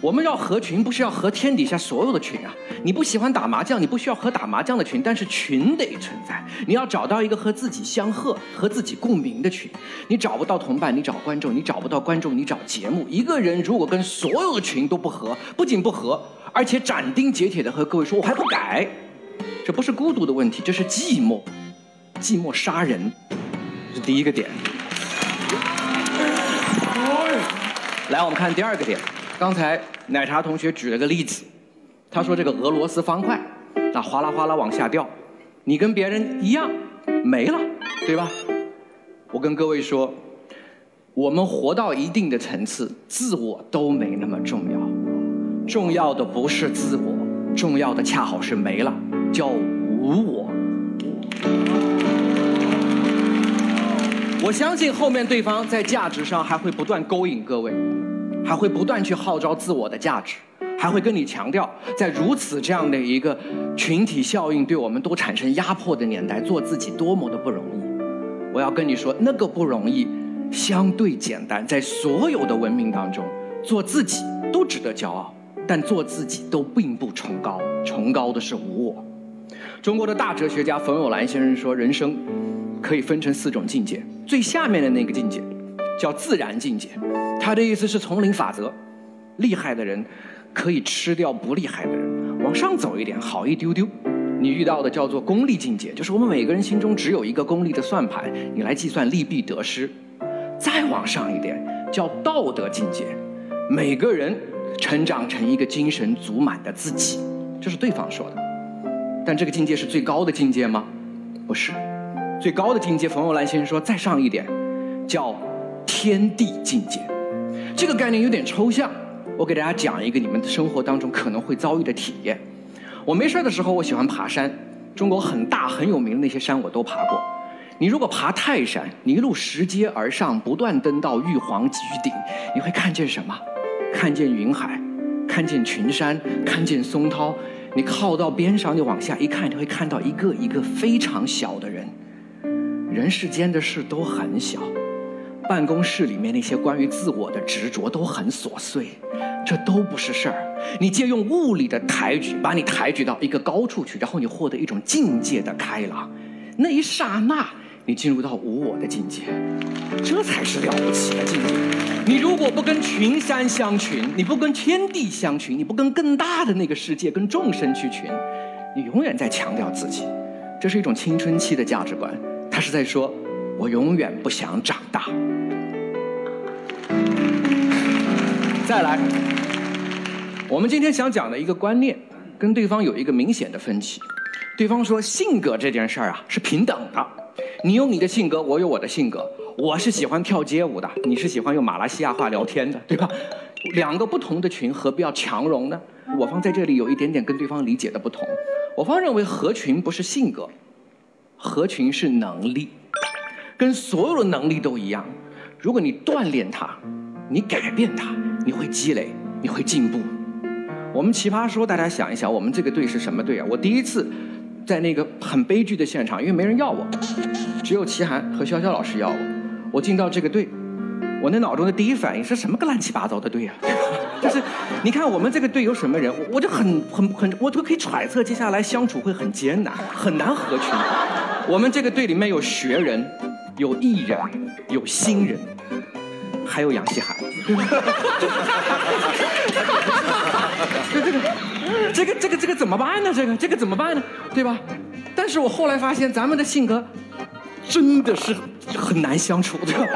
我们要合群，不是要合天底下所有的群啊！你不喜欢打麻将，你不需要和打麻将的群，但是群得存在。你要找到一个和自己相合、和自己共鸣的群。你找不到同伴，你找观众；你找不到观众，你找节目。一个人如果跟所有的群都不合，不仅不合，而且斩钉截铁的和各位说，我还不改，这不是孤独的问题，这是寂寞，寂寞杀人，这是第一个点。来，我们看第二个点。刚才奶茶同学举了个例子，他说这个俄罗斯方块，那哗啦哗啦往下掉，你跟别人一样没了，对吧？我跟各位说，我们活到一定的层次，自我都没那么重要，重要的不是自我，重要的恰好是没了，叫无我。我相信后面对方在价值上还会不断勾引各位。还会不断去号召自我的价值，还会跟你强调，在如此这样的一个群体效应对我们都产生压迫的年代，做自己多么的不容易。我要跟你说，那个不容易相对简单，在所有的文明当中，做自己都值得骄傲，但做自己都并不崇高，崇高的是无我。中国的大哲学家冯友兰先生说，人生可以分成四种境界，最下面的那个境界。叫自然境界，他的意思是丛林法则，厉害的人可以吃掉不厉害的人，往上走一点好一丢丢。你遇到的叫做功利境界，就是我们每个人心中只有一个功利的算盘，你来计算利弊得失。再往上一点叫道德境界，每个人成长成一个精神足满的自己，这是对方说的。但这个境界是最高的境界吗？不是，最高的境界，冯友兰先生说再上一点，叫。天地境界，这个概念有点抽象。我给大家讲一个你们生活当中可能会遭遇的体验。我没事的时候，我喜欢爬山。中国很大很有名的那些山我都爬过。你如果爬泰山，你一路拾阶而上，不断登到玉皇居顶，你会看见什么？看见云海，看见群山，看见松涛。你靠到边上，你往下一看，你会看到一个一个非常小的人。人世间的事都很小。办公室里面那些关于自我的执着都很琐碎，这都不是事儿。你借用物理的抬举，把你抬举到一个高处去，然后你获得一种境界的开朗，那一刹那，你进入到无我的境界，这才是了不起的境界。你如果不跟群山相群，你不跟天地相群，你不跟更大的那个世界、跟众生去群，你永远在强调自己。这是一种青春期的价值观，他是在说。我永远不想长大。再来，我们今天想讲的一个观念，跟对方有一个明显的分歧。对方说，性格这件事儿啊是平等的，你有你的性格，我有我的性格。我是喜欢跳街舞的，你是喜欢用马来西亚话聊天的，对吧？两个不同的群，何必要强融呢？我方在这里有一点点跟对方理解的不同。我方认为合群不是性格，合群是能力。跟所有的能力都一样，如果你锻炼它，你改变它，你会积累，你会进步。我们奇葩说，大家想一想，我们这个队是什么队啊？我第一次在那个很悲剧的现场，因为没人要我，只有齐涵和潇潇老师要我。我进到这个队，我那脑中的第一反应是什么个乱七八糟的队啊？就是你看我们这个队有什么人，我就很很很，我都可以揣测接下来相处会很艰难，很难合群。我们这个队里面有学人。有艺人，有新人，还有杨希涵。这这个，这个这个这个怎么办呢？这个这个怎么办呢？对吧？但是我后来发现，咱们的性格真的是很难相处，对吧？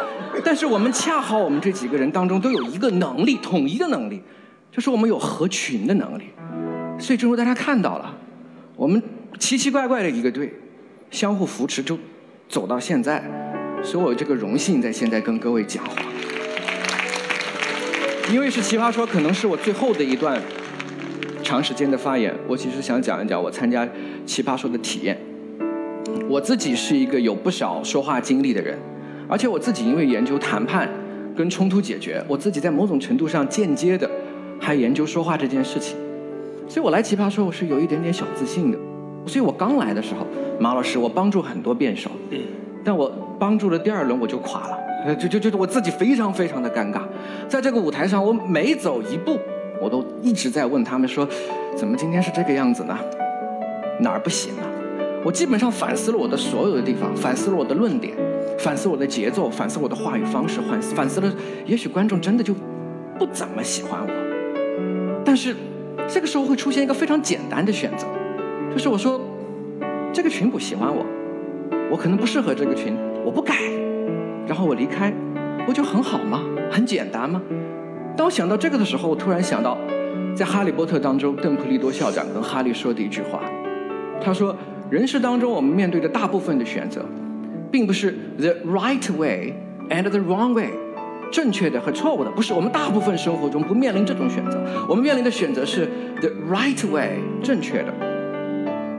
但是我们恰好，我们这几个人当中都有一个能力，统一的能力，就是我们有合群的能力。所以，正如大家看到了，我们奇奇怪怪的一个队，相互扶持，就走到现在。所以我这个荣幸在现在跟各位讲话，因为是奇葩说，可能是我最后的一段长时间的发言。我其实想讲一讲我参加奇葩说的体验。我自己是一个有不少说话经历的人，而且我自己因为研究谈判跟冲突解决，我自己在某种程度上间接的还研究说话这件事情。所以我来奇葩说，我是有一点点小自信的。所以我刚来的时候，马老师，我帮助很多辩手。但我帮助了第二轮我就垮了，就就就我自己非常非常的尴尬，在这个舞台上我每走一步，我都一直在问他们说，怎么今天是这个样子呢？哪儿不行啊？我基本上反思了我的所有的地方，反思了我的论点，反思我的节奏，反思我的话语方式，反思反思了，也许观众真的就不怎么喜欢我。但是这个时候会出现一个非常简单的选择，就是我说这个群不喜欢我，我可能不适合这个群，我不改，然后我离开，不就很好吗？很简单吗？当我想到这个的时候，我突然想到，在《哈利波特》当中，邓布利多校长跟哈利说的一句话，他说。人世当中，我们面对的大部分的选择，并不是 the right way and the wrong way，正确的和错误的，不是我们大部分生活中不面临这种选择。我们面临的选择是 the right way，正确的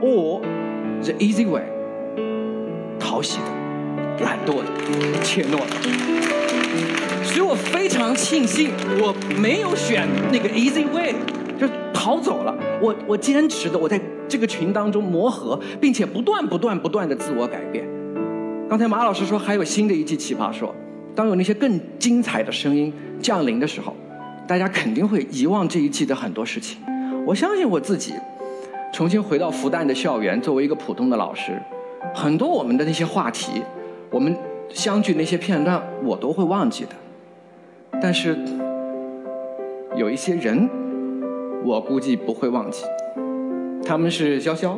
，or the easy way，讨喜的、懒惰的、怯懦的。所以我非常庆幸我没有选那个 easy way，就逃走了。我我坚持的，我在。这个群当中磨合，并且不断不断不断的自我改变。刚才马老师说还有新的一季《奇葩说》，当有那些更精彩的声音降临的时候，大家肯定会遗忘这一季的很多事情。我相信我自己，重新回到复旦的校园，作为一个普通的老师，很多我们的那些话题，我们相聚那些片段，我都会忘记的。但是有一些人，我估计不会忘记。他们是潇潇，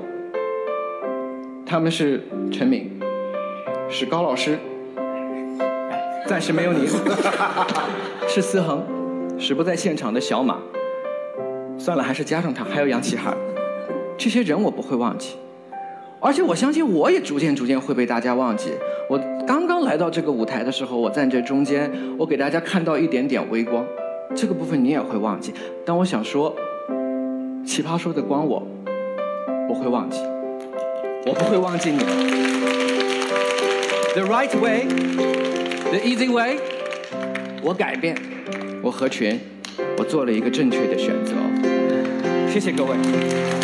他们是陈敏，是高老师，暂时没有你，是思恒，是不在现场的小马，算了，还是加上他，还有杨奇涵，这些人我不会忘记，而且我相信我也逐渐逐渐会被大家忘记。我刚刚来到这个舞台的时候，我站这中间，我给大家看到一点点微光，这个部分你也会忘记。但我想说，奇葩说的光我。不会忘记，我不会忘记你。The right way, the easy way。我改变，我合群，我做了一个正确的选择。谢谢各位。